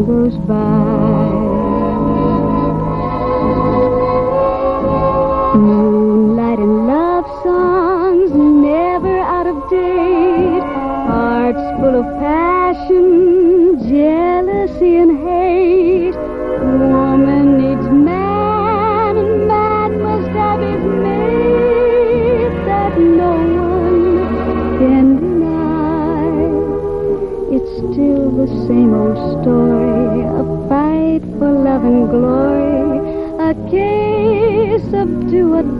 Time goes by. Moonlight and love songs never out of date. Hearts full of passion, jealousy and hate. Woman needs man, and man must have his mate that no one can deny. It's still the same old story, fight for love and glory, a case of do or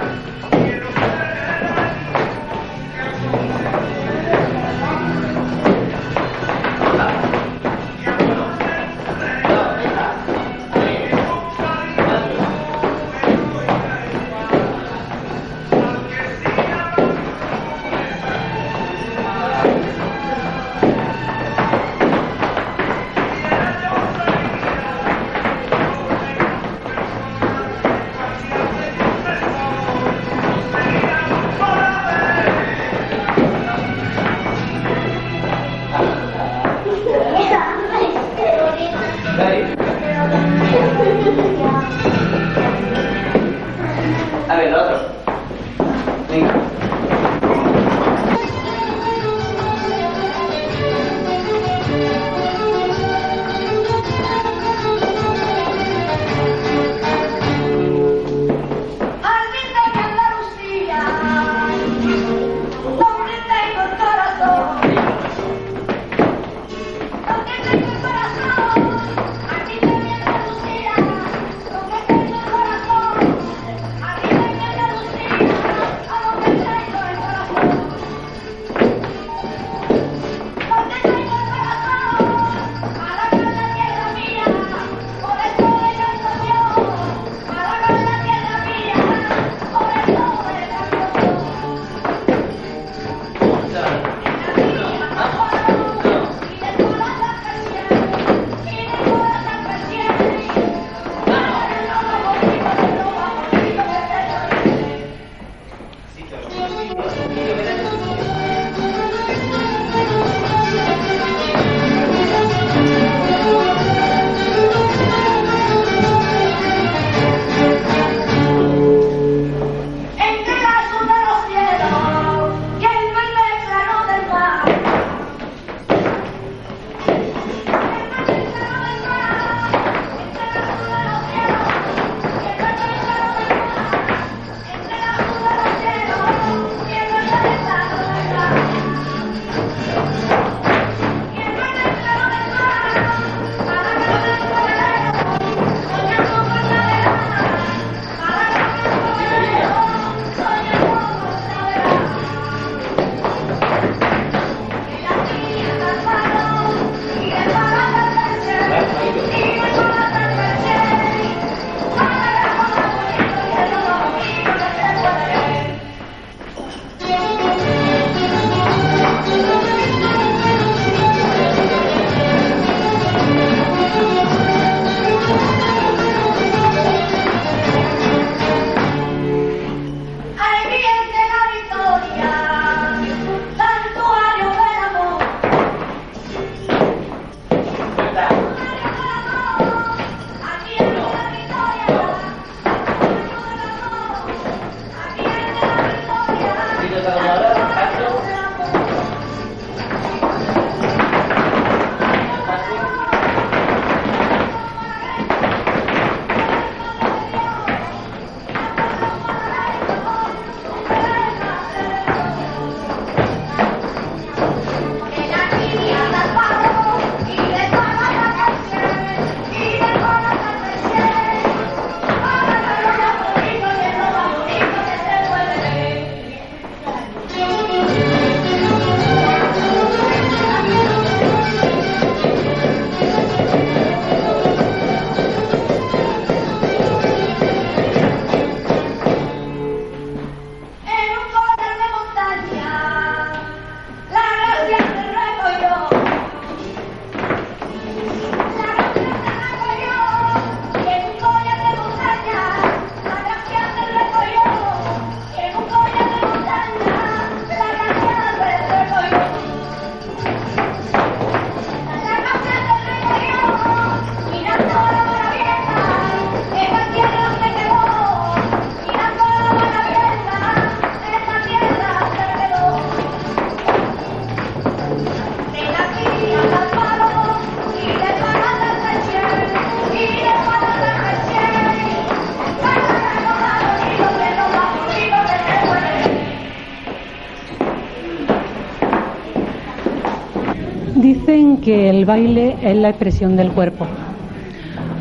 que el baile es la expresión del cuerpo.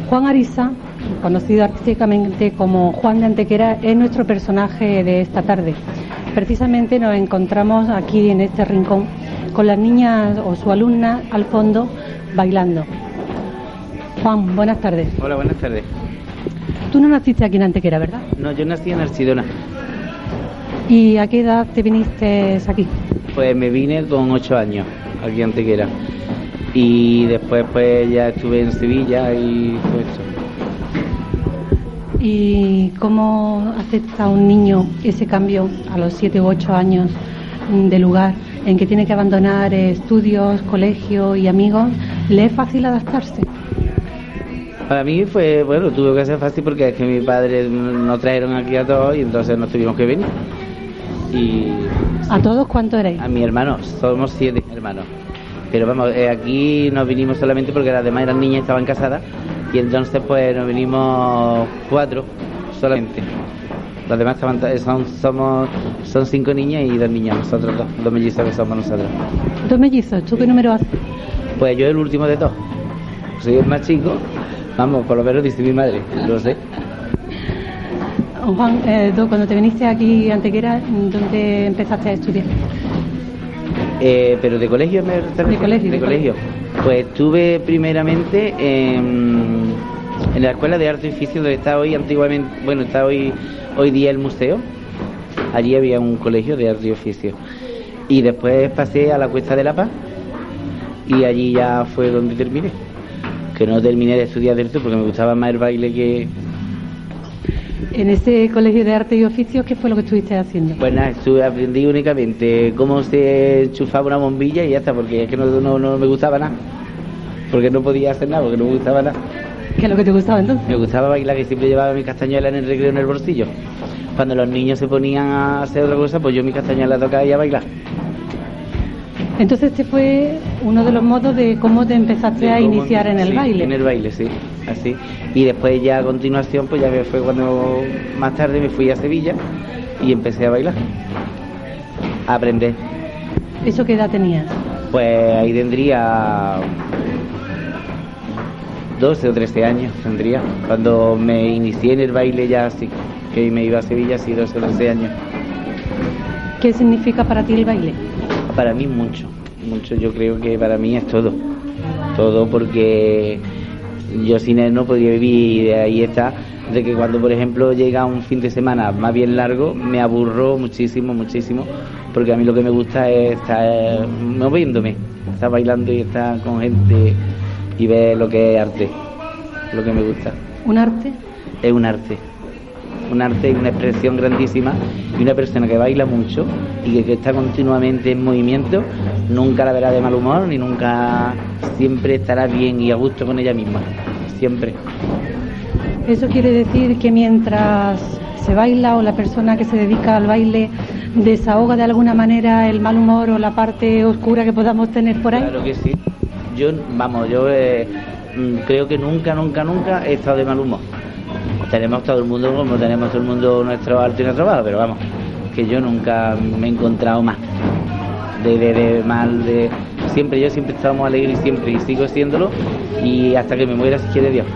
Juan Arisa, conocido artísticamente como Juan de Antequera, es nuestro personaje de esta tarde. Precisamente nos encontramos aquí en este rincón con las niñas o su alumna al fondo bailando. Juan, buenas tardes. Hola, buenas tardes. Tú no naciste aquí en Antequera, ¿verdad? No, yo nací en Archidona. ¿Y a qué edad te viniste aquí? Pues me vine con ocho años aquí en Antequera. Y después pues ya estuve en Sevilla y todo esto. ¿Y cómo acepta un niño ese cambio a los siete u ocho años mm, de lugar en que tiene que abandonar estudios, colegio y amigos? ¿Le es fácil adaptarse? Para mí fue, bueno, tuvo que ser fácil porque es que mis padres nos trajeron aquí a todos y entonces nos tuvimos que venir. Y ¿A todos cuánto erais? a mi hermano, somos siete hermanos. Pero vamos, eh, aquí nos vinimos solamente porque las demás eran niñas y estaban casadas y entonces pues nos vinimos cuatro solamente. Los demás estaban, ta- son, somos, son cinco niñas y dos niñas, nosotros dos, dos mellizos que somos nosotros. Dos mellizos, ¿tú qué número haces? Pues yo el último de todos. Soy el más chico. Vamos, por lo menos dice mi madre, lo sé. Juan, eh, tú cuando te viniste aquí a Antequera, ¿dónde empezaste a estudiar? Eh, pero de colegio me colegio, De de colegio. Pues estuve primeramente en, en la escuela de arte y oficio donde está hoy antiguamente, bueno, está hoy hoy día el museo. Allí había un colegio de arte y oficio. Y después pasé a la Cuesta de la Paz y allí ya fue donde terminé. Que no terminé de estudiar esto porque me gustaba más el baile que, En ese colegio de arte y oficios, ¿qué fue lo que estuviste haciendo? Pues nada, estuve, aprendí únicamente cómo se enchufaba una bombilla y ya está, porque es que no, no, no me gustaba nada. Porque no podía hacer nada, porque no me gustaba nada. ¿Qué es lo que te gustaba entonces? Me gustaba bailar, que siempre llevaba mi castañuela en el recreo en el bolsillo. Cuando los niños se ponían a hacer otra cosa, pues yo mi castañuela tocaba y a bailar. Entonces este fue uno de los modos de cómo te empezaste De a iniciar en el sí, baile. En el baile, sí, así. Y después ya a continuación, pues ya me fue cuando más tarde me fui a Sevilla y empecé a bailar. A aprender. ¿Eso qué edad tenías? Pues ahí tendría 12 o 13 años, tendría. Cuando me inicié en el baile ya así, que me iba a Sevilla, así 12 o 13 años. ¿Qué significa para ti el baile? Para mí mucho, mucho. Yo creo que para mí es todo. Todo porque yo sin él no podría vivir y de ahí está. De que cuando, por ejemplo, llega un fin de semana más bien largo, me aburro muchísimo, muchísimo. Porque a mí lo que me gusta es estar moviéndome, estar bailando y estar con gente y ver lo que es arte. Lo que me gusta. ¿Un arte? Es un arte. Un arte y una expresión grandísima. Y una persona que baila mucho y que, que está continuamente en movimiento, nunca la verá de mal humor ni nunca siempre estará bien y a gusto con ella misma. Siempre. Eso quiere decir que mientras se baila o la persona que se dedica al baile desahoga de alguna manera el mal humor o la parte oscura que podamos tener por ahí. Claro que sí. Yo, vamos, yo eh, mm, creo que nunca, nunca, nunca he estado de mal humor. Tenemos todo el mundo como tenemos todo el mundo nuestro alto y nuestro bajo, pero vamos, que yo nunca me he encontrado mal. De, de, de mal, de. Siempre, yo siempre he estado muy alegre y siempre, y sigo siéndolo, y hasta que me muera si quiere Dios.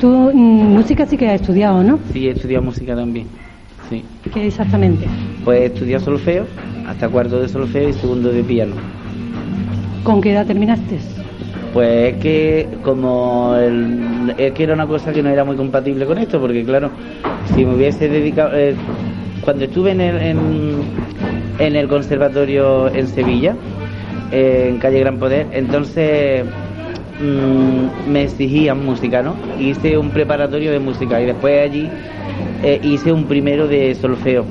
Tú mm, música sí que has estudiado, ¿no? Sí, he estudiado música también. Sí. ¿Qué exactamente? Pues he estudiado solfeo, hasta cuarto de solfeo y segundo de piano. ¿Con qué edad terminaste? Pues es que como es que era una cosa que no era muy compatible con esto, porque claro, si me hubiese dedicado eh, cuando estuve en el en, el conservatorio en Sevilla, eh, en calle Gran Poder, entonces mm, me exigían música, ¿no? Hice un preparatorio de música y después allí eh, hice un primero de solfeo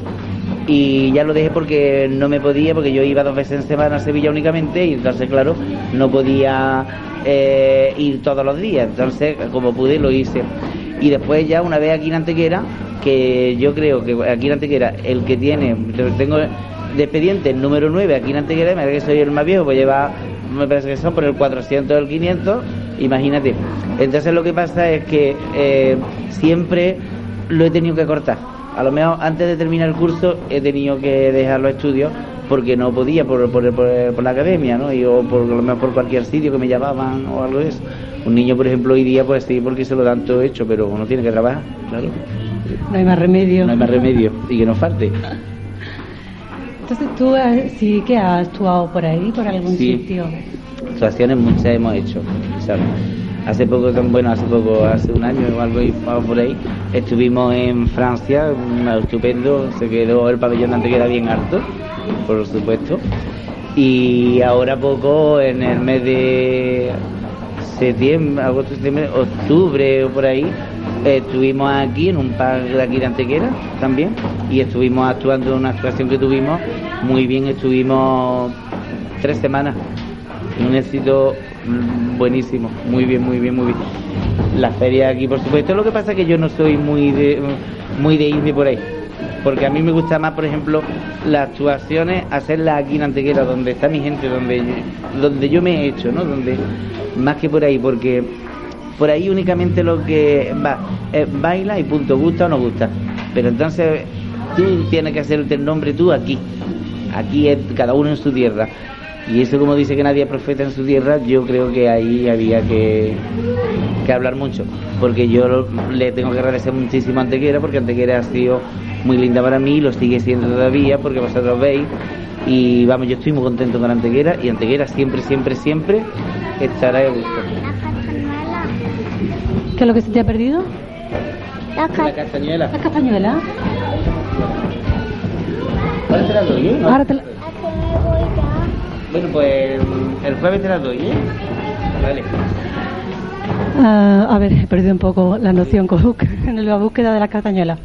y ya lo dejé porque no me podía, porque yo iba dos veces en semana a Sevilla únicamente y entonces, claro, no podía eh, ir todos los días. Entonces, como pude, lo hice. Y después ya una vez aquí en Antequera, que yo creo que aquí en Antequera, el que tiene, tengo de expediente el número 9 aquí en Antequera, me parece que soy el más viejo, pues lleva, me parece que son por el 400 o el 500, imagínate. Entonces lo que pasa es que eh, siempre lo he tenido que cortar. A lo mejor antes de terminar el curso he tenido que dejar los estudios porque no podía por, por, por- por la academia, ¿no? Y, o por lo mejor por cualquier sitio que me llamaban o algo de eso. Un niño, por ejemplo, hoy día, pues sí, porque se lo dan todo hecho, pero uno tiene que trabajar, claro. No hay más remedio. No hay más remedio y que no falte. Entonces tú sí que has actuado por ahí, por algún Sí. sitio. Actuaciones muchas hemos hecho, ¿sabes? Hace poco, bueno, hace poco, hace un año o algo y por ahí, estuvimos en Francia, estupendo, se quedó el pabellón de Antequera bien alto, por supuesto. Y ahora poco, en el mes de septiembre, agosto, septiembre, octubre o por ahí, estuvimos aquí en un par de aquí de Antequera también. Y estuvimos actuando en una actuación que tuvimos. Muy bien, estuvimos tres semanas. Un éxito buenísimo, muy bien, muy bien, muy bien. La feria aquí, por supuesto, lo que pasa es que yo no soy muy de, muy de irme por ahí, porque a mí me gusta más, por ejemplo, las actuaciones, hacerlas aquí en Antequera, donde está mi gente, donde, yo- donde yo me he hecho, ¿no? Donde, más que por ahí, porque por ahí únicamente lo que va, baila y punto, gusta o no gusta. Pero entonces tú tienes que hacerte el nombre tú aquí. Aquí es cada uno en su tierra. Y eso como dice que nadie es profeta en su tierra, yo creo que ahí había que, que hablar mucho. Porque yo le tengo que agradecer muchísimo a Antequera, porque Antequera ha sido muy linda para mí, lo sigue siendo todavía, porque vosotros veis. Y vamos, yo estoy muy contento con Antequera y Antequera siempre, siempre, siempre estará de gusto. ¿Qué es lo que se te ha perdido? La La castañuela. La castañuela. Ahora te la doy, ¿eh? Ahora te la- Bueno, pues el jueves te la doy, ¿eh? Vale. Ah, a ver, he perdido un poco la noción con en la búsqueda de la castañuela.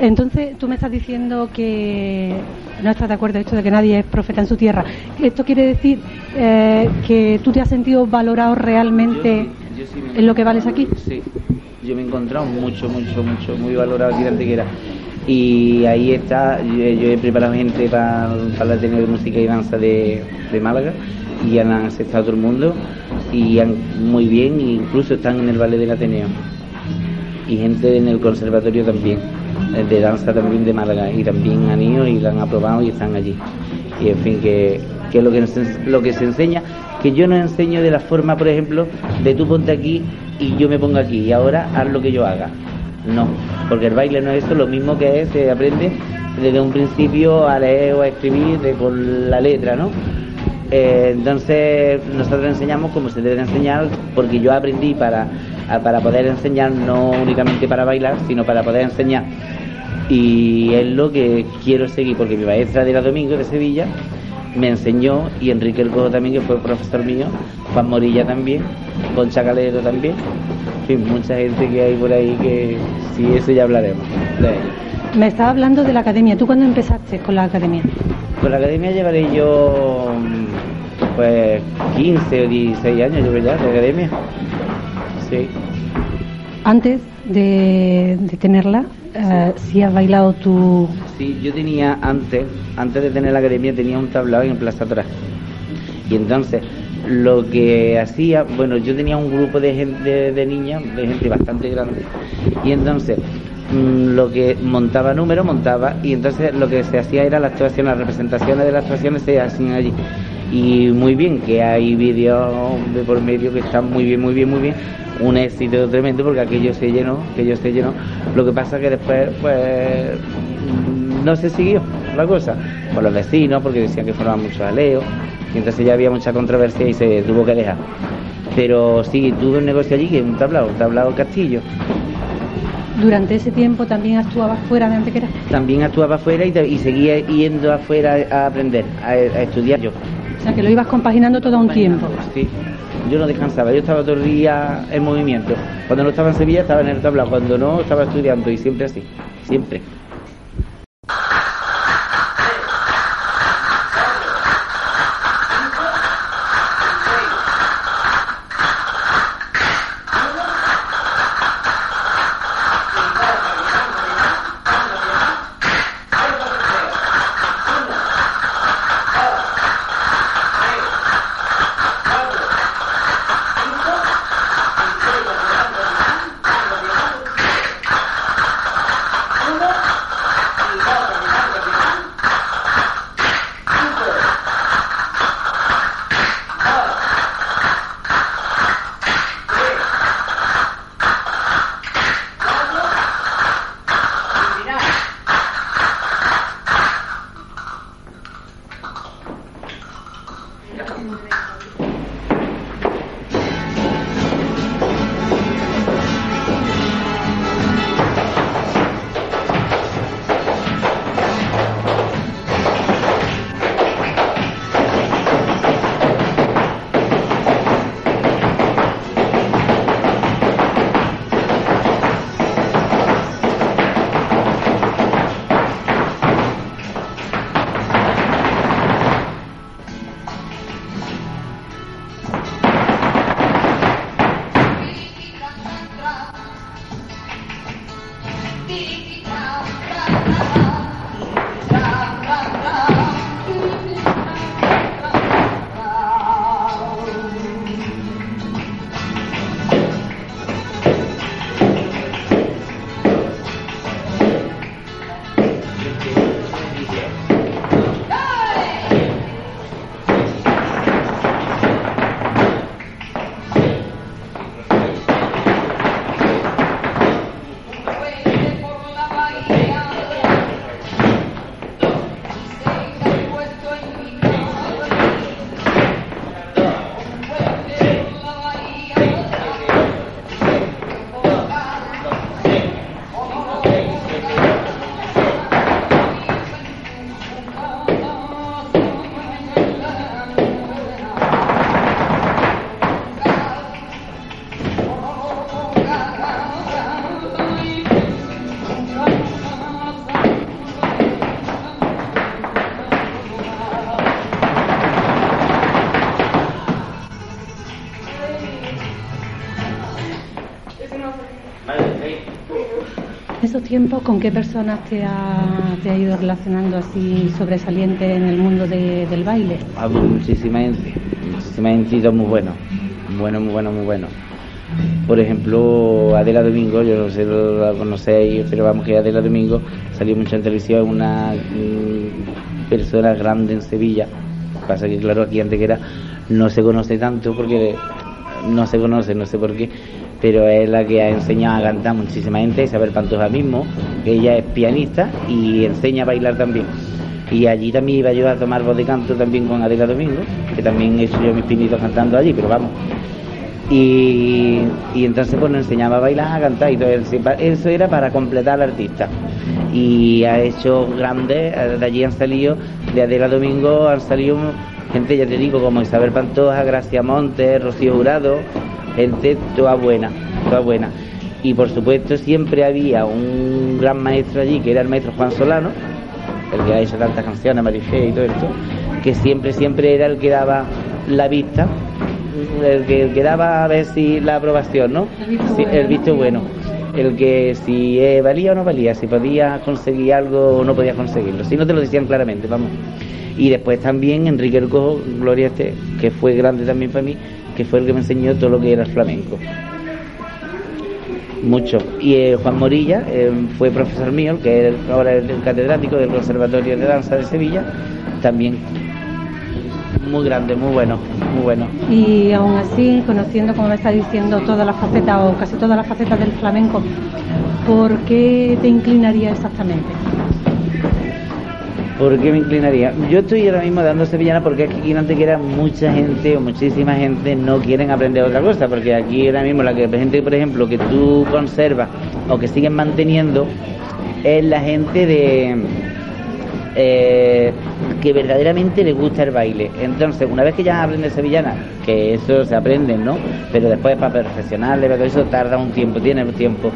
Entonces, tú me estás diciendo que no estás de acuerdo esto de que nadie es profeta en su tierra. ¿Esto quiere decir eh, que tú te has sentido valorado realmente Yo sí- yo sí me- en lo que vales aquí? Sí, yo me he encontrado mucho, mucho, mucho, muy valorado aquí en Antequera. Y ahí está, yo, he preparado gente para, para el Ateneo de Música y Danza de, de Málaga y han aceptado todo el mundo y han muy bien, e incluso están en el ballet del Ateneo. Y gente en el conservatorio también, eh, de danza también de Málaga, y también han ido y la han aprobado y están allí. Y en fin, que, que lo que lo que se enseña, que yo no enseño de la forma, por ejemplo, de tú ponte aquí y yo me pongo aquí y ahora haz lo que yo haga. No, porque el baile no es eso, lo mismo que es, se aprende desde un principio a leer o a escribir de, con la letra, ¿no? Eh, entonces nosotros enseñamos como se debe de enseñar porque yo aprendí para, para poder enseñar no únicamente para bailar sino para poder enseñar y es lo que quiero seguir porque mi maestra de la Domingo de Sevilla me enseñó y Enrique El Cojo también que fue profesor mío Juan Morilla también Concha Calero también fin mucha gente que hay por ahí que sí eso ya hablaremos de ello. Me estaba hablando de la academia. ¿Tú cuándo empezaste con la academia? Con la academia llevaré yo pues 15 o 16 años, yo ya, de academia. Sí. Antes de, de tenerla, eh, sí has bailado tú. Sí, yo tenía antes, antes de tener la academia, tenía un tablao en Plaza atrás. Y entonces, lo que hacía, bueno, yo tenía un grupo de gente, de, de niñas, de gente bastante grande. Y entonces, mm, lo que montaba números, montaba, y entonces lo que se hacía era la actuación, las representaciones de las actuaciones se hacían allí. Y muy bien, que hay vídeos de por medio que están muy bien, muy bien, muy bien. Un éxito tremendo porque aquello se llenó, aquello se llenó. Lo que pasa que después, pues, mm, no se siguió la cosa. Por los vecinos, porque decían que formaban muchos aleos. Y entonces ya había mucha controversia y se tuvo que dejar. Pero sí, tuve un negocio allí que es un tablao, un tablao castillo. Durante ese tiempo también actuabas fuera de Antequera. También actuaba afuera y, y seguía yendo afuera a aprender, a, a estudiar yo. O sea, que lo ibas compaginando todo un tiempo. Sí, yo no descansaba, yo estaba todo el día en movimiento. Cuando no estaba en Sevilla estaba en el tablao, cuando no estaba estudiando y siempre así, siempre. Tiempos, ¿con qué personas te ha, te ha ido relacionando así sobresaliente en el mundo de- del baile? Muchísima gente, muchísima gente muy buenos, muy bueno, muy bueno, muy bueno. Por ejemplo, Adela Domingo, yo no sé la conocéis, pero vamos que Adela Domingo salió mucho en televisión, una mm, persona grande en Sevilla. Pasa que claro, aquí antes que era no se conoce tanto porque no se conoce, no sé por qué, pero es la que ha enseñado a cantar muchísima gente, Isabel Pantoja mismo, que ella es pianista y enseña a bailar también. Y allí también iba yo a tomar voz de canto también con Adela Domingo, que también he hecho yo mis pinitos cantando allí, pero vamos. Y, y entonces pues nos enseñaba a bailar, a cantar y todo eso. Eso era para completar al artista. Y ha hecho grandes, eh, de allí han salido, de Adela Domingo han salido gente, ya te digo, como Isabel Pantoja, Gracia Montes, Rocío Jurado, gente toda buena, toda buena. Y por supuesto siempre había un gran maestro allí, que era el maestro Juan Solano, el que ha hecho tantas canciones, Marifé y todo esto, que siempre, siempre era el que daba la vista, el que, el que daba a ver si la aprobación, ¿no? El visto Sí, el visto bueno. El que si eh, valía o no valía, si podía conseguir algo o no podía conseguirlo. Si no te lo decían claramente, vamos. Y después también Enrique El Cojo, Gloria este, que fue grande también para mí, que fue el que me enseñó todo lo que era el flamenco. Mucho. Y eh, Juan Morilla eh, fue profesor mío, que ahora es el catedrático del Conservatorio de Danza de Sevilla, también muy grande, muy bueno, muy bueno. Y aún así, conociendo, como me está diciendo, todas las facetas o casi todas las facetas del flamenco, ¿por qué te inclinaría exactamente? ¿Por qué me inclinaría? Yo estoy ahora mismo dando sevillana porque es que aquí en Antequera mucha gente o muchísima gente no quieren aprender otra cosa, porque aquí ahora mismo la que gente, por ejemplo, que tú conservas o que siguen manteniendo es la gente de eh, que verdaderamente le gusta el baile. Entonces, una vez que ya aprendes sevillana, que eso se aprende, ¿no? Pero después para para todo eso tarda un tiempo, tiene un tiempo.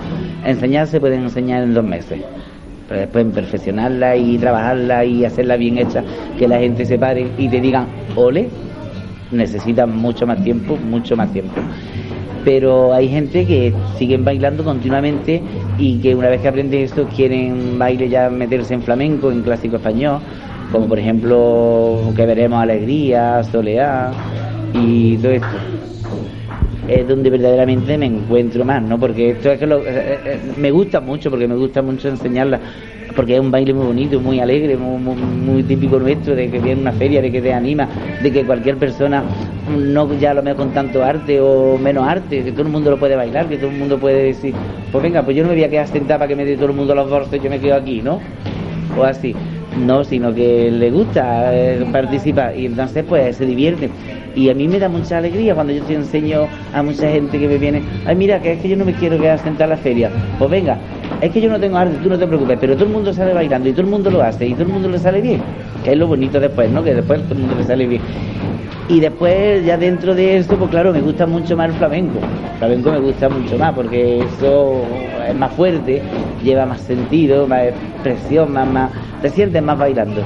Enseñar se pueden enseñar en dos meses. Pero después en perfeccionarla y trabajarla y hacerla bien hecha, que la gente se pare y te digan, ole, necesitan mucho más tiempo, mucho más tiempo. Pero hay gente que siguen bailando continuamente y que una vez que aprenden esto quieren baile ya meterse en flamenco, en clásico español, como por ejemplo que veremos Alegría, Soleá y todo esto es donde verdaderamente me encuentro más, ¿no? Porque esto es que lo- eh, eh, me gusta mucho, porque me gusta mucho enseñarla, porque es un baile muy bonito, muy alegre, muy, muy- muy típico nuestro, de que viene una feria, de que te anima, de que cualquier persona, no ya lo mejor con tanto arte o menos arte, que todo el mundo lo puede bailar, que todo el mundo puede decir, pues venga, pues yo no me voy a quedar sentada para que me dé todo el mundo los bolsos, yo me quedo aquí, ¿no? O así. No, sino que le gusta eh, participar y entonces pues se divierte. Y a mí me da mucha alegría cuando yo te enseño a mucha gente que me viene, ay mira, que es que yo no me quiero quedar sentada en la feria. Pues venga, es que yo no tengo arte, tú no te preocupes, pero todo el mundo sale bailando y todo el mundo lo hace y todo el mundo le sale bien. Que es lo bonito después, ¿no? Que después todo el mundo le sale bien. Y después, ya dentro de eso, pues claro, me gusta mucho más el flamenco. Flamenco me gusta mucho más porque eso es más fuerte, lleva más sentido, más expresión, más, más, te sientes más bailando.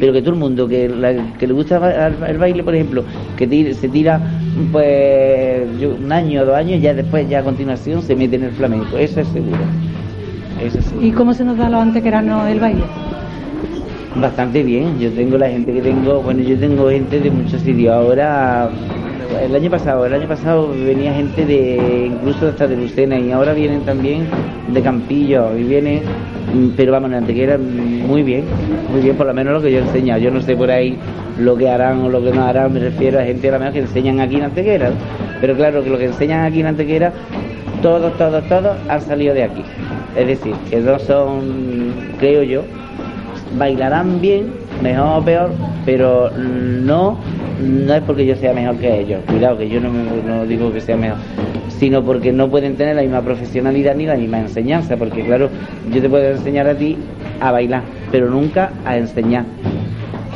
Pero que todo el mundo que, le gusta el baile, por ejemplo, que tire- se tira pues un año o dos años, ya después, ya a continuación, se mete en el flamenco. Eso es seguro. Eso es. ¿Y cómo se nos da a los antequeranos el baile? Bastante bien, yo tengo la gente que tengo, bueno, yo tengo gente de muchos sitios. Ahora, el año pasado, el año pasado venía gente de, incluso hasta de Lucena y ahora vienen también de Campillo y vienen, mm, pero vamos, en Antequera mm, muy bien, muy bien, por lo menos lo que yo he. Yo no sé por ahí lo que harán o lo que no harán, me refiero a gente a lo mejor que enseñan aquí en Antequera, pero claro que lo que enseñan aquí en Antequera, todos, todos, todos han salido de aquí. Es decir, que no son, creo yo, bailarán bien, mejor o peor, pero no no es porque yo sea mejor que ellos. Cuidado, que yo no, me- no digo que sea mejor, sino porque no pueden tener la misma profesionalidad ni la misma enseñanza, porque claro, yo te puedo enseñar a ti a bailar, pero nunca a enseñar.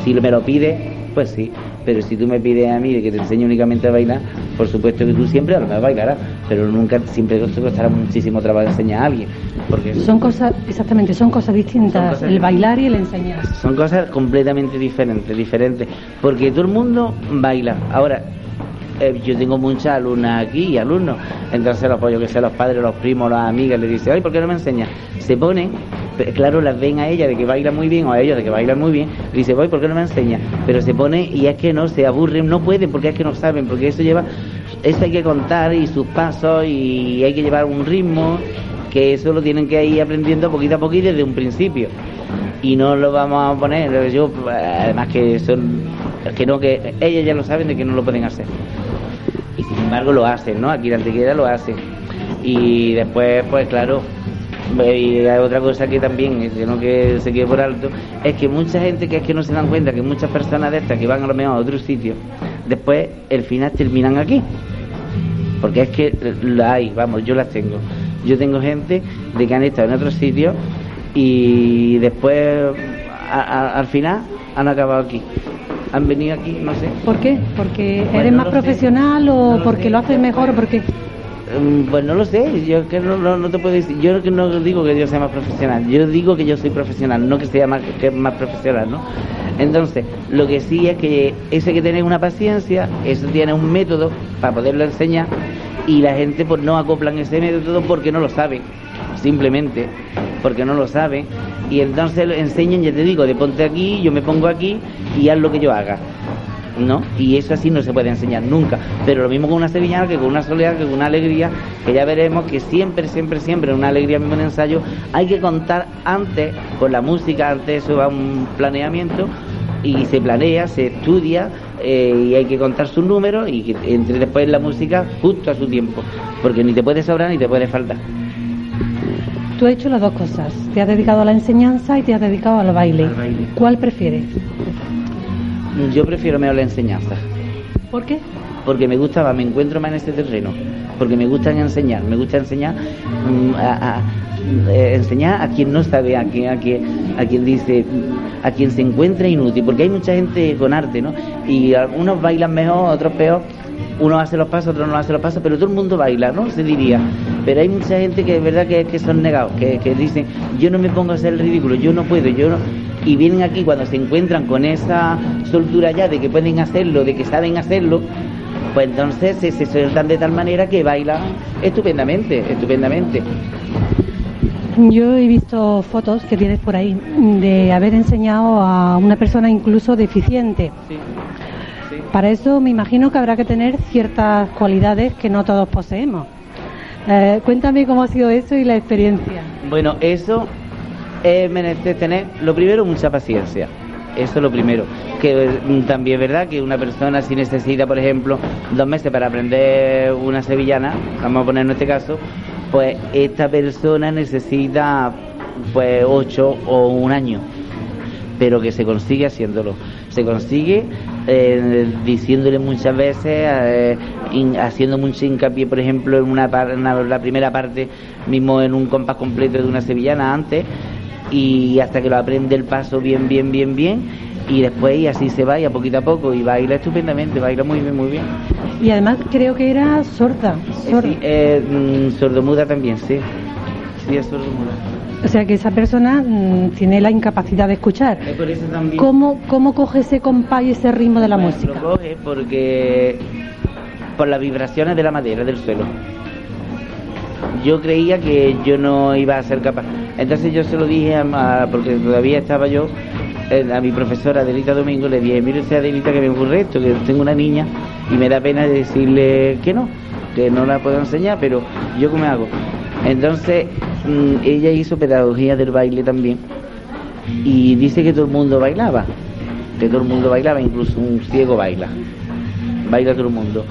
Si me lo pides, pues sí. Pero si tú me pides a mí que te enseñe únicamente a bailar, por supuesto que tú siempre a lo mejor bailarás, pero nunca, siempre te costará muchísimo trabajo enseñar a alguien. Porque Son cosas, exactamente, son cosas distintas, Son cosas el bailar y el enseñar. son cosas completamente diferentes, diferentes, porque todo el mundo baila. Ahora, eh, yo tengo muchas alumnas aquí y alumnos, entonces los pollos que sean los padres, los primos, las amigas, le dicen, ay, ¿por qué no me enseñas? Se ponen, claro, las ven a ella de que baila muy bien o a ellos de que bailan muy bien, le dice, voy, ¿por qué no me enseñas? Pero se pone y es que no, se aburren, no pueden porque es que no saben, porque eso lleva, eso hay que contar y sus pasos y hay que llevar un ritmo que eso lo tienen que ir aprendiendo poquito a poquito desde un principio. Y no lo vamos a poner yo además que son que no que ellas ya lo saben de que no lo pueden hacer. Y sin embargo lo hacen no aquí en Antequera lo hacen. Y después pues claro y hay otra cosa que también es que no que se quede por alto es que mucha gente que es que no se dan cuenta que muchas personas de estas que van a lo mejor a otros sitios después el final terminan aquí porque es que la hay, vamos, yo las tengo. Yo tengo gente de que han estado en otros sitios y después a- a- al final han acabado aquí. Han venido aquí, no sé. ¿Por qué? ¿Porque eres no más lo sé. profesional o No lo porque sé. lo haces mejor o porque... Mm, Pues no lo sé, yo que no, te puedo decir, yo que no digo que yo sea más profesional, yo digo que yo soy profesional, no que sea más, que más profesional, ¿no? Entonces, lo que sí es que ese que tiene una paciencia, eso tiene un método para poderlo enseñar y la gente pues no acoplan ese método porque no lo saben, simplemente porque no lo saben y entonces lo enseñan, ya te digo, de ponte aquí, yo me pongo aquí y haz lo que yo haga. ¿No? Y eso así no se puede enseñar nunca. Pero lo mismo con una sevillana que con una soledad, que con una alegría, que ya veremos que siempre, siempre, siempre, una alegría mismo en ensayo, hay que contar antes con la música, antes eso va un planeamiento y se planea, se estudia eh, y hay que contar sus números y que entre después la música justo a su tiempo, porque ni te puede sobrar ni te puede faltar. Tú has hecho las dos cosas. Te has dedicado a la enseñanza y te has dedicado al baile. Al baile. ¿Cuál prefieres? Yo prefiero mejor la enseñanza. ¿Por qué? porque me gustaba, me encuentro más en este terreno, porque me gusta enseñar, me gusta enseñar mm, a, a- eh, enseñar a quien no sabe, a quien, a quien, a quien dice, a quien se encuentra inútil, porque hay mucha gente con arte, ¿no? Y algunos bailan mejor, otros peor, uno hace los pasos, otro no hace los pasos, pero todo el mundo baila, ¿no? Se diría. Pero hay mucha gente que es verdad que, que son negados, que, que dicen, yo no me pongo a hacer el ridículo, yo no puedo, yo no... Y vienen aquí cuando se encuentran con esa soltura ya de que pueden hacerlo, de que saben hacerlo, pues entonces se, se sueltan de tal manera que bailan estupendamente, estupendamente. Yo he visto fotos que tienes por ahí de haber enseñado a una persona incluso deficiente. Sí, sí. Para eso me imagino que habrá que tener ciertas cualidades que no todos poseemos. Eh, cuéntame cómo ha sido eso y la experiencia. Bueno, eso es menester tener, lo primero, mucha paciencia. Eso es lo primero. Que mm, también es verdad que una persona si necesita, por ejemplo, dos meses para aprender una sevillana, vamos a poner en este caso, pues esta persona necesita pues ocho o un año. pero que se consigue haciéndolo. Se consigue eh, diciéndole muchas veces, eh, haciendo mucho hincapié, por ejemplo, en una, par- en la primera parte, mismo en un compás completo de una sevillana antes, y hasta que lo aprende el paso bien, bien, bien, bien, y después y así se va y a poquito a poco, y baila estupendamente, baila muy bien, muy bien. Y además creo que era sorda. Eh, sorda. sí, eh, mm, sordomuda también, sí. Sí, es sordomuda. O sea que esa persona mm, tiene la incapacidad de escuchar. Es por eso también. ¿Cómo, ¿Cómo coge ese compás y ese ritmo de la Bueno, música? Lo coge porque por las vibraciones de la madera, del suelo. Yo creía que yo no iba a ser capaz. Entonces yo se lo dije, a, porque todavía estaba yo, eh, a mi profesora Adelita Domingo, le dije, mire usted Adelita que me ocurre esto, que tengo una niña y me da pena decirle que no, que no la puedo enseñar, pero yo cómo hago. Entonces mm, ella hizo pedagogía del baile también y dice que todo el mundo bailaba, que todo el mundo bailaba, incluso un ciego baila, baila todo el mundo.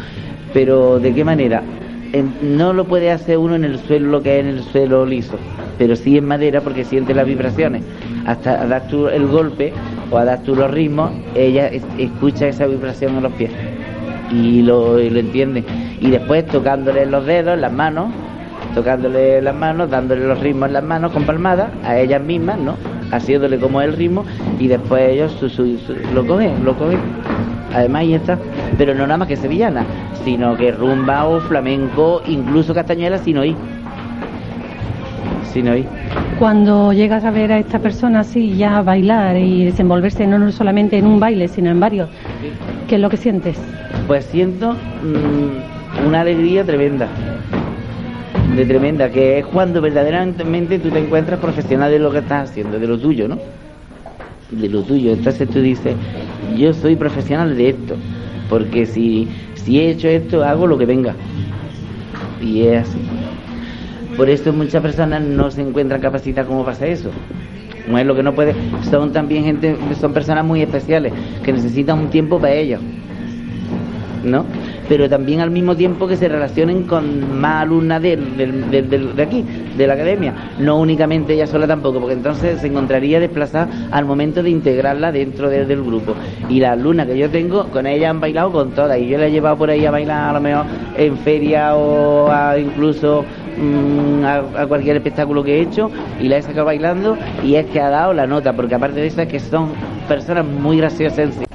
Pero ¿de qué manera? En- no lo puede hacer uno en el suelo, lo que es en el suelo liso, pero sí en madera porque siente las vibraciones. Hasta dar tú el golpe o a dar tú los ritmos, ella es- escucha esa vibración en los pies y lo, y lo entiende. Y después tocándole los dedos, las manos, tocándole las manos, dándole los ritmos en las manos con palmadas a ellas mismas, ¿no? Haciéndole como el ritmo y después ellos su- su- su- lo cogen, lo cogen. Además ahí está, pero no nada más que sevillana, sino que rumba o flamenco, incluso castañuela sin oír. Sin oír. Cuando llegas a ver a esta persona así ya bailar y desenvolverse no solamente en un baile, sino en varios, ¿qué es lo que sientes? Pues siento mm, una alegría tremenda. De tremenda, que es cuando verdaderamente tú te encuentras profesional de lo que estás haciendo, de lo tuyo, ¿no? De lo tuyo. Entonces tú dices, yo soy profesional de esto, porque si, si he hecho esto, hago lo que venga. Y es así. Por eso muchas personas no se encuentran capacitadas como pasa eso. No es lo que no puede. Son también gente, son personas muy especiales que necesitan un tiempo para ellos. ¿no? Pero también al mismo tiempo que se relacionen con más alumnas del- del- del- de aquí, de la academia, no únicamente ella sola tampoco, porque entonces se encontraría desplazada al momento de integrarla dentro de- del grupo. Y las alumnas que yo tengo, con ellas han bailado con todas, y yo la he llevado por ahí a bailar a lo mejor en feria o a incluso mm, a, cualquier espectáculo que he hecho, y la he sacado bailando, y es que ha dado la nota, porque aparte de eso es que son personas muy graciosas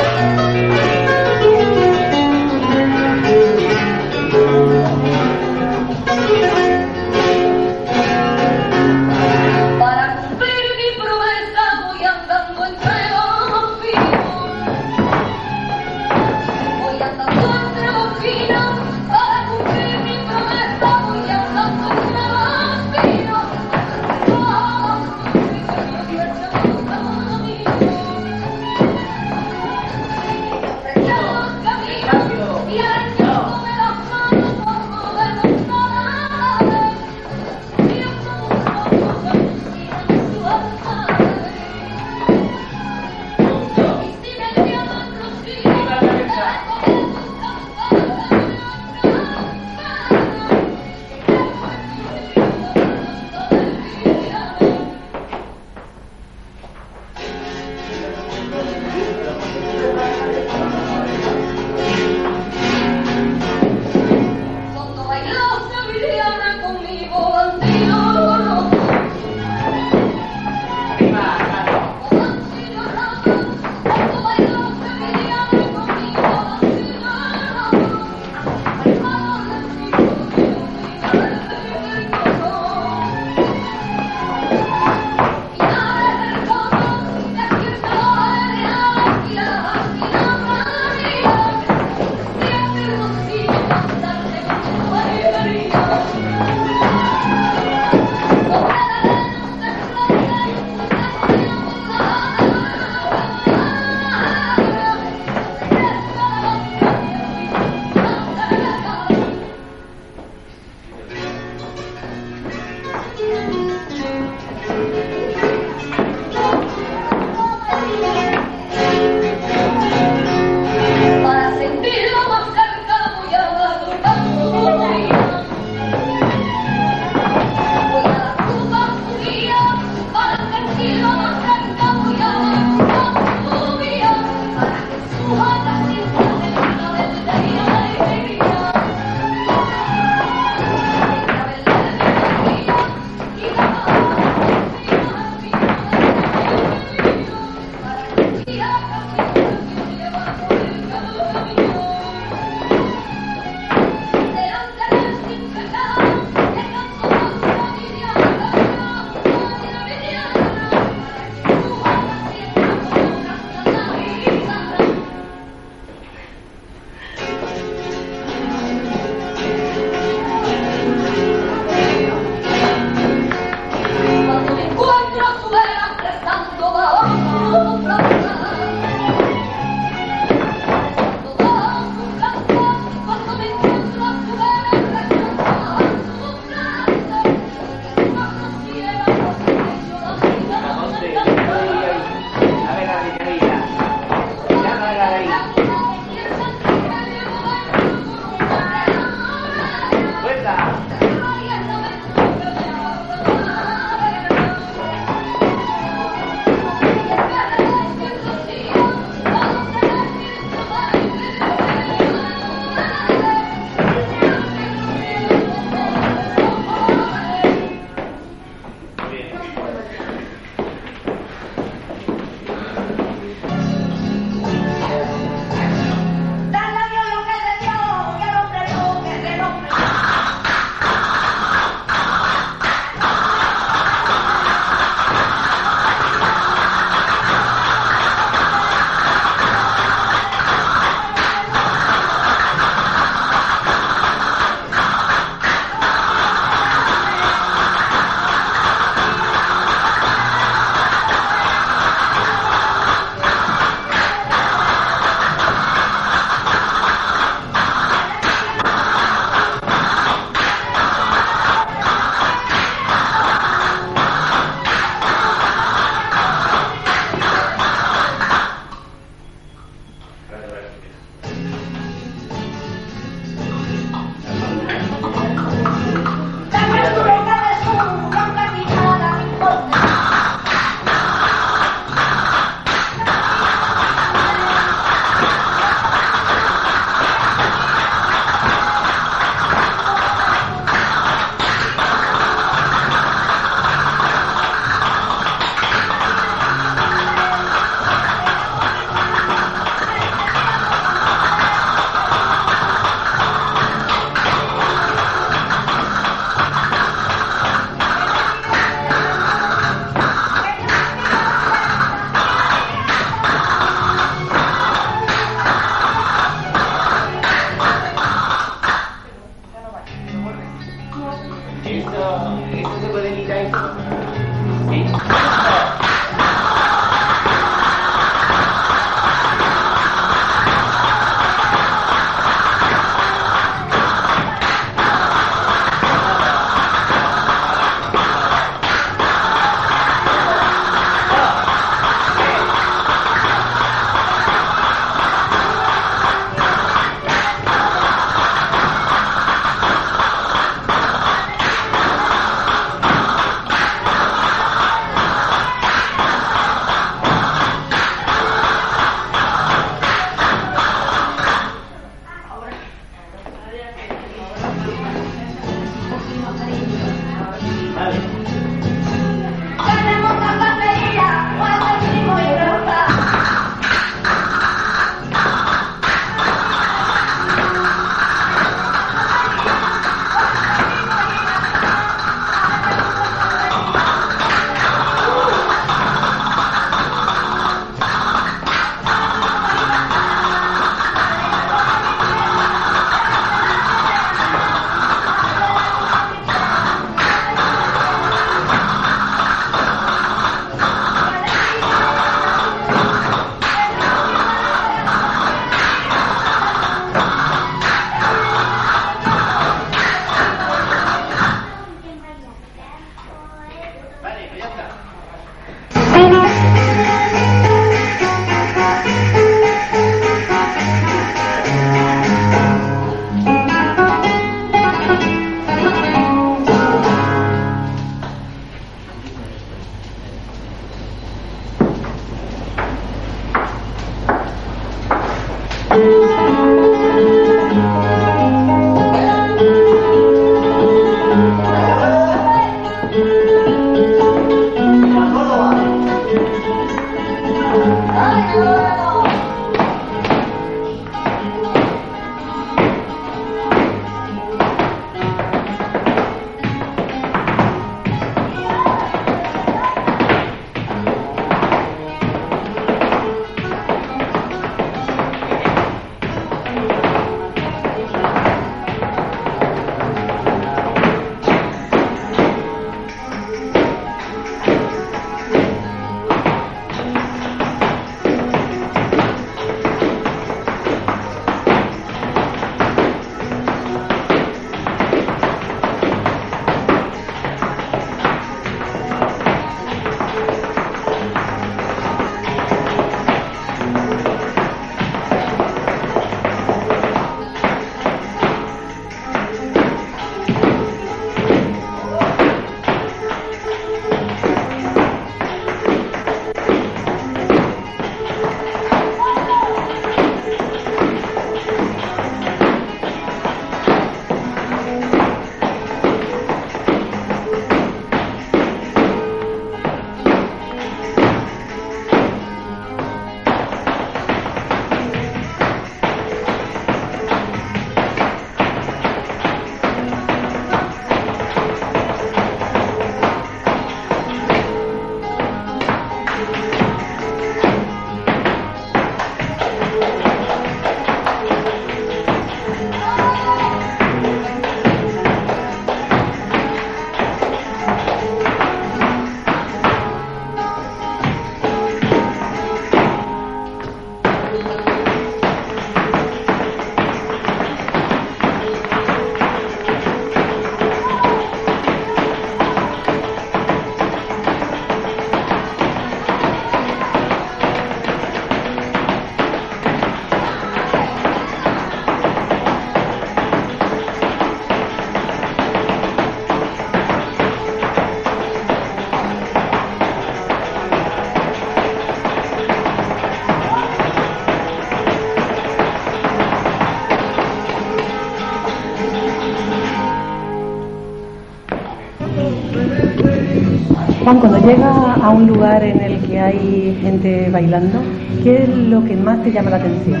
cuando llega a un lugar en el que hay gente bailando, ¿qué es lo que más te llama la atención?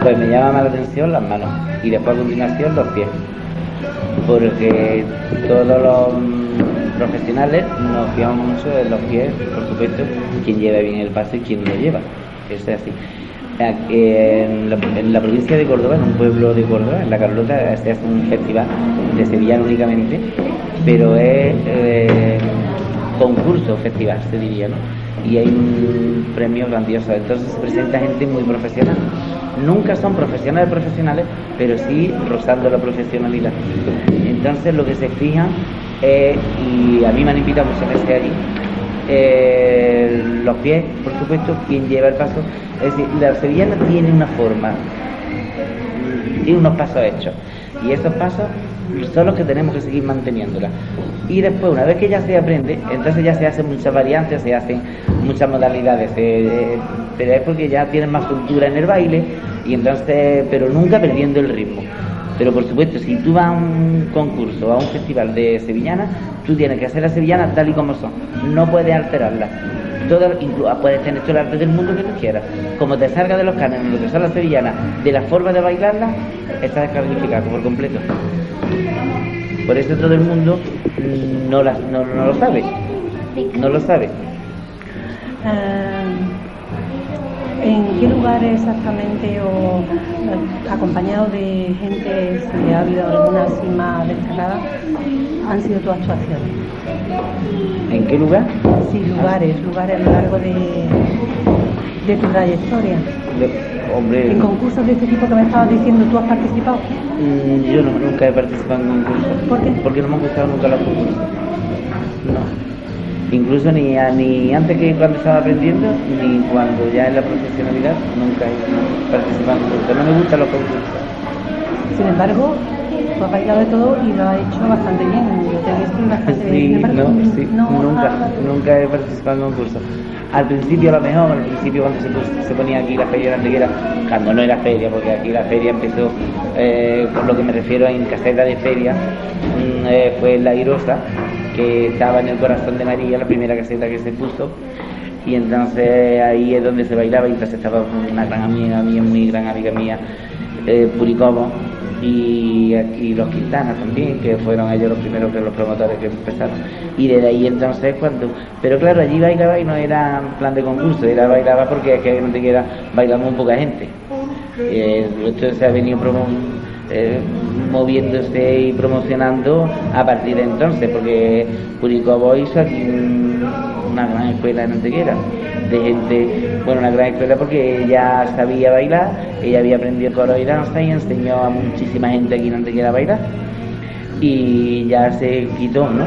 Pues me llama más la atención las manos y después a continuación los pies. Porque todos los mm, profesionales nos fijamos mucho en los pies, por supuesto, quién lleva bien el paso y quién no lleva. Eso es así. En la, provincia de Córdoba, en un pueblo de Córdoba, en La Carlota, se hace un festival de sevillano únicamente, pero es eh, concurso, festival, se diría, ¿no? Y hay un premio grandioso. Entonces se presenta gente muy profesional. Nunca son profesionales profesionales, pero sí rozando la profesionalidad. Entonces lo que se fijan es, y a mí me han invitado muchas veces allí, eh, los pies, por supuesto, quien lleva el paso. Es decir, la sevillana tiene una forma, tiene unos pasos hechos. Y esos pasos son los que tenemos que seguir manteniéndola. Y después, una vez que ya se aprende, entonces ya se hacen muchas variantes, se hacen muchas modalidades. eh, eh, pero es porque ya tienen más cultura en el baile, y entonces, pero nunca perdiendo el ritmo. Pero por supuesto, si tú vas a un concurso, a un festival de sevillanas, tú tienes que hacer las sevillanas tal y como son. No puedes alterarlas. Todo, ah, puedes tener todo el arte del mundo que tú quieras. Como te salga de los cánones lo que son las sevillanas, de la forma de bailarlas, está descalificado por completo. Por eso todo el mundo no, las- no, no lo sabe. No lo sabe. Eh, ¿En qué lugar exactamente o acompañado de gente, si ha habido alguna así más destacada, han sido tus actuaciones? ¿En qué lugar? Sí, lugares, lugares a lo largo de, de tu trayectoria. De- hombre, En concursos de este tipo que me estabas diciendo, ¿tú has participado? mm, yo no, nunca he participado en concursos. ¿Por qué? Porque no me han gustado nunca los concursos. No. Incluso ni, ni antes que cuando estaba aprendiendo, ni cuando ya en la profesionalidad, nunca he participado en. No me gustan los concursos. Sin embargo, tú has bailado de todo y lo has hecho bastante bien. Yo te he visto bastante bien. Sí, Sin embargo, no, sí, no nunca, nunca he participado en concursos. Al principio a lo mejor, al principio cuando se, se ponía aquí la feria de Antequera, cuando no era feria, porque aquí la feria empezó, eh, con lo que me refiero en caseta de feria, mm, eh, fue la Irosa, que estaba en el corazón de María, la primera caseta que se puso, y entonces ahí es donde se bailaba y entonces estaba una gran amiga mía, muy gran amiga mía, eh, Puricobo y, y los Quintanas también, que fueron ellos los primeros que los promotores que empezaron. Y desde ahí entonces cuando... Pero claro, allí bailaba y no era plan de concurso, era bailaba porque es que no te queda bailando muy poca gente. Eh, esto se ha venido promo- eh, moviéndose y promocionando a partir de entonces, porque Puricobo hizo aquí un- una gran escuela en Antequera de gente, bueno, una gran escuela porque ella sabía bailar, ella había aprendido coro y danza y enseñó a muchísima gente aquí en Antequera a bailar y ya se quitó, ¿no?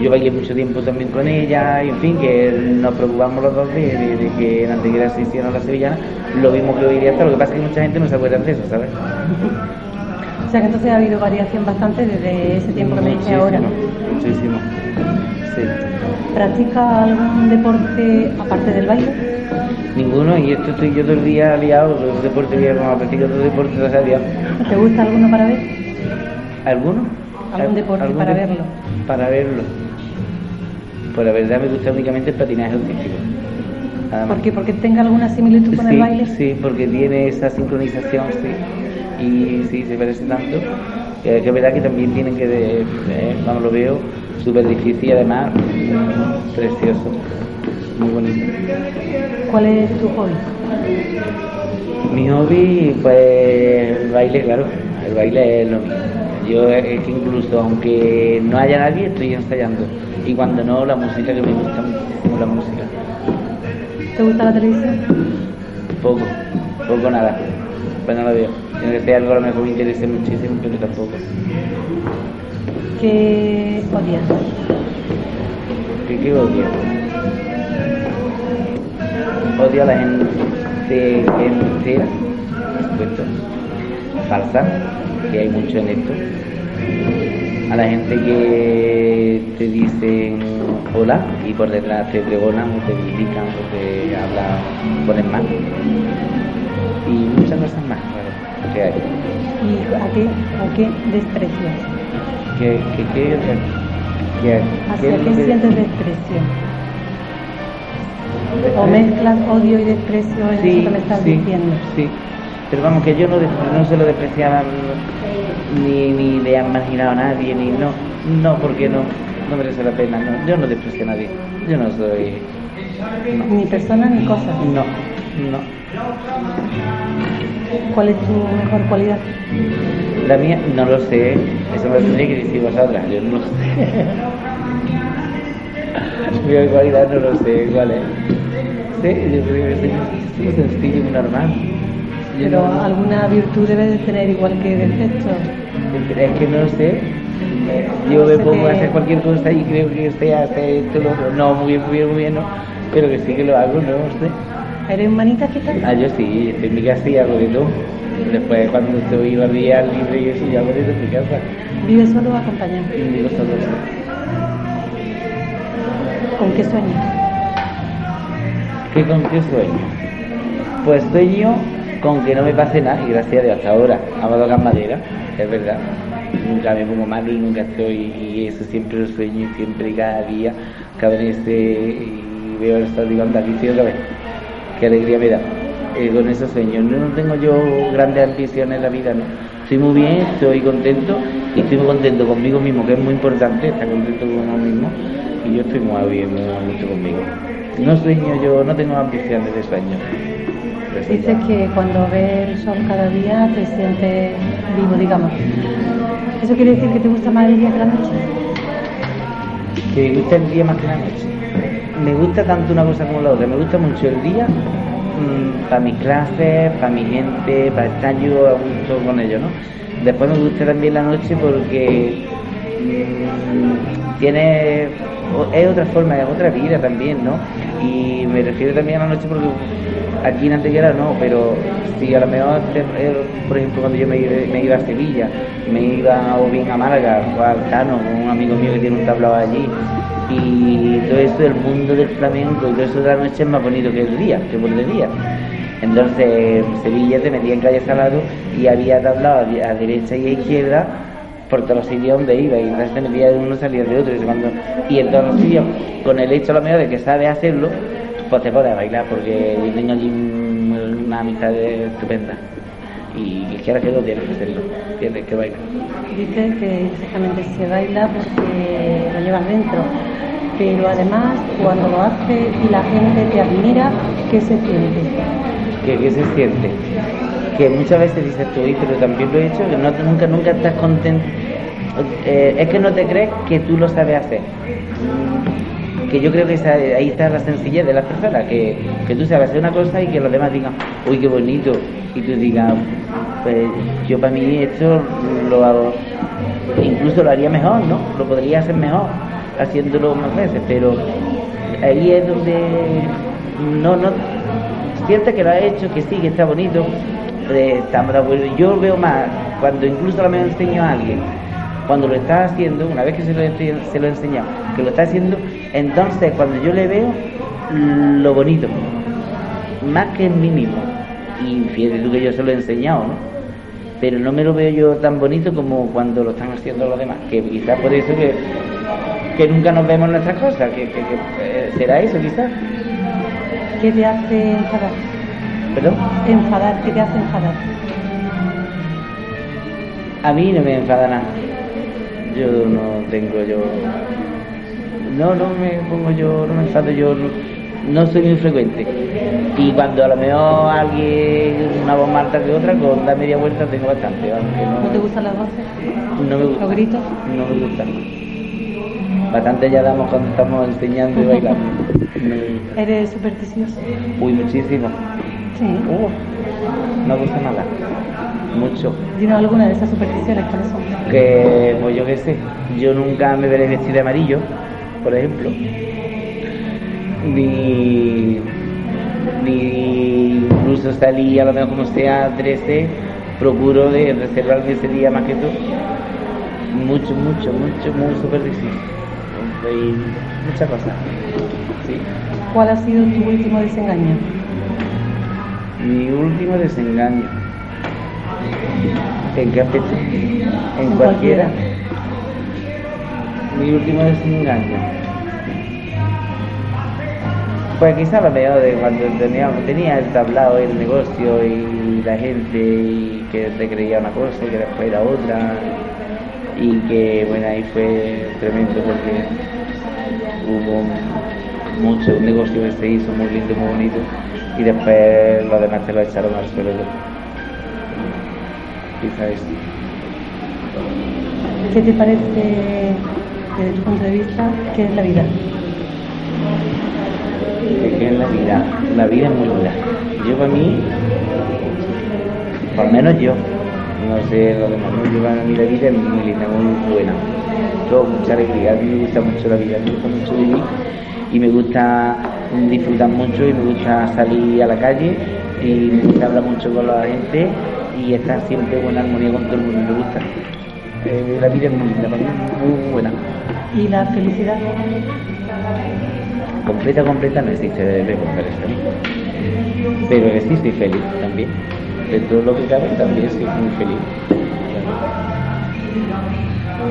Yo bailé mucho tiempo también con ella, y en fin, que nos preocupamos los dos de que en Antequera se hicieron las sevillanas, lo mismo que hoy día está, lo que pasa es que mucha gente no se acuerda de eso, ¿sabes? O sea que entonces ha habido variación bastante desde ese tiempo que me dice ahora. Muchísimo. Sí. ¿Practica algún deporte aparte del baile? Ninguno, y esto estoy yo todo el día liado, los deportes, voy a practicar otro deporte todavía. ¿Te gusta alguno para ver? ¿Alguno? ¿Algún deporte para verlo? Para verlo. Pues la verdad me gusta únicamente el patinaje artístico. Nada más. ¿Por qué? ¿Porque tenga alguna similitud con sí, el baile? Sí, porque tiene esa sincronización, sí. Y sí, se parece tanto. Que, que es verdad que también tienen que, de, eh, vamos, lo veo súper difícil y además precioso, muy bonito. ¿Cuál es tu hobby? Mi hobby, pues el baile, claro, el baile es lo mío. Yo es que incluso aunque no haya nadie, estoy ensayando. Y cuando no, la música que me gusta muchísimo, la música. ¿Te gusta la televisión? Poco, poco nada. Pues no lo veo. Tiene que ser algo a lo mejor me interese muchísimo, pero tampoco. ¿Qué odias? ¿Qué, qué odio? Odio a la gente entera, por supuesto, falsa, que hay mucho en esto. A la gente que te dicen hola y por detrás te pregonan o te critican o te hablan, ponen mal. Y muchas cosas más, claro, que hay. ¿Y a qué, a qué desprecias? ¿Hacia es lo qué que- sientes desprecio? ¿O mezclas odio y desprecio en eso que me estás sí, diciendo? Sí, pero vamos, que yo no, no se lo despreciaba ni, ni le han marginado a nadie, ni no, no, porque no, no merece la pena, no, yo no desprecio a nadie, yo no soy, no, Ni persona ni cosa. no, no. ¿Cuál es tu mejor cualidad? La mía, no lo sé, eso me lo tendría que decir vosotras, yo no lo sé. Mi cualidad no lo sé, ¿cuál es? Sí, yo creo que soy sencillo y normal. Yo Pero no- alguna virtud debes de tener igual que defecto. Es que no lo sé. Yo No me pongo a hacer cualquier cosa y creo que sea hacer esto, lo otro. No, muy bien, muy bien, muy bien, no. Pero que sí que lo hago, no lo sé. ¿Eres manita quizás? Ah, yo sí, estoy en mi casa y hago de todo. Después, cuando estoy a día libre y eso, yo hago de todo en mi casa. ¿Vives solo o acompañado? Digo solo. ¿Con qué sueñas? ¿Qué con qué sueño? Pues sueño con que no me pase nada y gracias a Dios hasta ahora. A tocar madera, es verdad. Nunca me pongo malo y nunca estoy, y eso siempre lo sueño y siempre cada día, cada vez y veo el sol digo, anda, aquí estoy otra vez. Qué alegría me da. Eh, con esos sueños. No, tengo yo grandes ambiciones en la vida, no. Estoy muy bien, estoy contento y estoy muy contento conmigo mismo, que es muy importante, estar contento con uno mismo. Y yo estoy muy bien, muy gusto conmigo. No sueño yo, no tengo ambiciones de sueño. Dices que cuando ves el sol cada día te sientes vivo, digamos. ¿Eso quiere decir que te gusta más el día que la noche? que me gusta el día más que la noche. Me gusta tanto una cosa como la otra. Me gusta mucho el día para mis clases, para mi gente, para estar yo a con ellos, ¿no? Después me gusta también la noche porque mm, tiene es otra forma, es otra vida también, ¿no? Y me refiero también a la noche porque aquí en Antequera no, pero si a lo mejor, eh, por ejemplo, cuando yo me, me iba a Sevilla, me iba o bien a Málaga o al Cano, con un amigo mío que tiene un tablao allí, y todo eso del mundo del flamenco y todo eso de la noche es más bonito que el día, que por el día. Entonces, en Sevilla te metía en calle Salado y había tablao a, derecha y a izquierda por todos los sitios donde iba y entonces te metía de uno salía de otro y, cuando, y en todos los sitios con el hecho lo mejor de que sabes hacerlo pues te pones a bailar porque yo tengo allí un- una amistad estupenda. Y que no tienes que hacerlo, tienes que bailar. Dices que exactamente se baila porque lo llevas dentro, pero además cuando lo haces y la gente te admira, ¿qué se siente? que, que se siente. Que muchas veces dices tú, "Uy, pero también lo he hecho, que no, nunca, nunca estás contento. Eh, es que no te crees que tú lo sabes hacer. Que yo creo que esa- ahí está la sencillez de las personas, que, que tú sabes hacer una cosa y que los demás digan, uy, qué bonito, y tú digas, pues yo para mí esto lo hago, incluso lo haría mejor, ¿no? Lo podría hacer mejor haciéndolo más veces, pero ahí es donde no, no, siente que lo ha hecho, que sí, que está bonito, eh, acuerdo. Yo veo más cuando incluso lo me enseño a alguien, cuando lo está haciendo, una vez que se lo, he- se lo he enseñado, que lo está haciendo, entonces cuando yo le veo lo bonito, más que en mí mismo. Y fíjate tú que yo se lo he enseñado, ¿no? Pero no me lo veo yo tan bonito como cuando lo están haciendo los demás, que quizás por eso que, que nunca nos vemos nuestras cosas, que, que- que, eh, será eso quizás, ¿Qué te hace enfadar? perdón. Enfadar, ¿qué te hace enfadar? A mí no me enfada nada. Yo no tengo yo. No, no me pongo yo, no me enfado yo, no, no soy muy frecuente. Y cuando a lo mejor alguien, una voz más alta que otra, con la media vuelta tengo bastante, ¿No te gustan las voces? no me ¿Los gusta. gritos? No me gusta. Bastante ya damos cuando estamos enseñando y bailando. No. ¿Eres supersticioso? Uy, muchísimo. Sí. Uh, no gusta nada. Mucho. Dinos alguna de esas supersticiones, ¿cuáles son? que pues yo qué sé, yo nunca me veré vestido de amarillo, por ejemplo, ni, ni incluso salí a lo mejor como sea 13, procuro de reservarme ese día más que tú, mucho, mucho, mucho, muy supersticioso, y muchas cosas, sí. ¿Cuál ha sido tu último desengaño? Mi último desengaño. ¿En aspecto? En, cualquiera. Mi último desengaño. Pues quizá lo mejor de cuando tenía, el tablado, el negocio y la gente y que te creía una cosa y que después era otra. Y que bueno, ahí fue tremendo porque hubo mucho un negocio que se hizo muy lindo, muy bonito y después los demás te lo echaron al suelo. Quizá eso. ¿Qué te parece, desde tu punto de vista, qué es la vida? ¿De qué es la vida? La vida es muy dura. Yo para mí, por lo menos yo, no sé lo demás, ¿no? yo para mí la vida es muy linda, muy buena. Todo mucha alegría, a mí me gusta mucho la vida, me gusta mucho vivir y me gusta disfrutar mucho y me gusta salir a la calle y me gusta hablar mucho con la gente y estar siempre en buena armonía con todo el mundo, me gusta. Eh, la vida es muy linda, para mí muy buena. ¿Y la felicidad? Completa, completa no existe de conversación. Pero sí soy feliz también. De todo lo que cabe también soy muy feliz.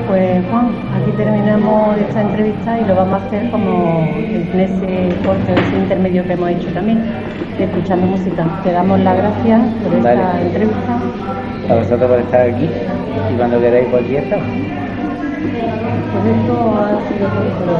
Pues Juan, aquí terminamos esta entrevista y lo vamos a hacer como en ese corte, ese intermedio que hemos hecho también, escuchando música. Te damos las gracias por esta Vale. entrevista. A vosotros por estar aquí y cuando queráis cualquier estamos. Pues esto ha sido todo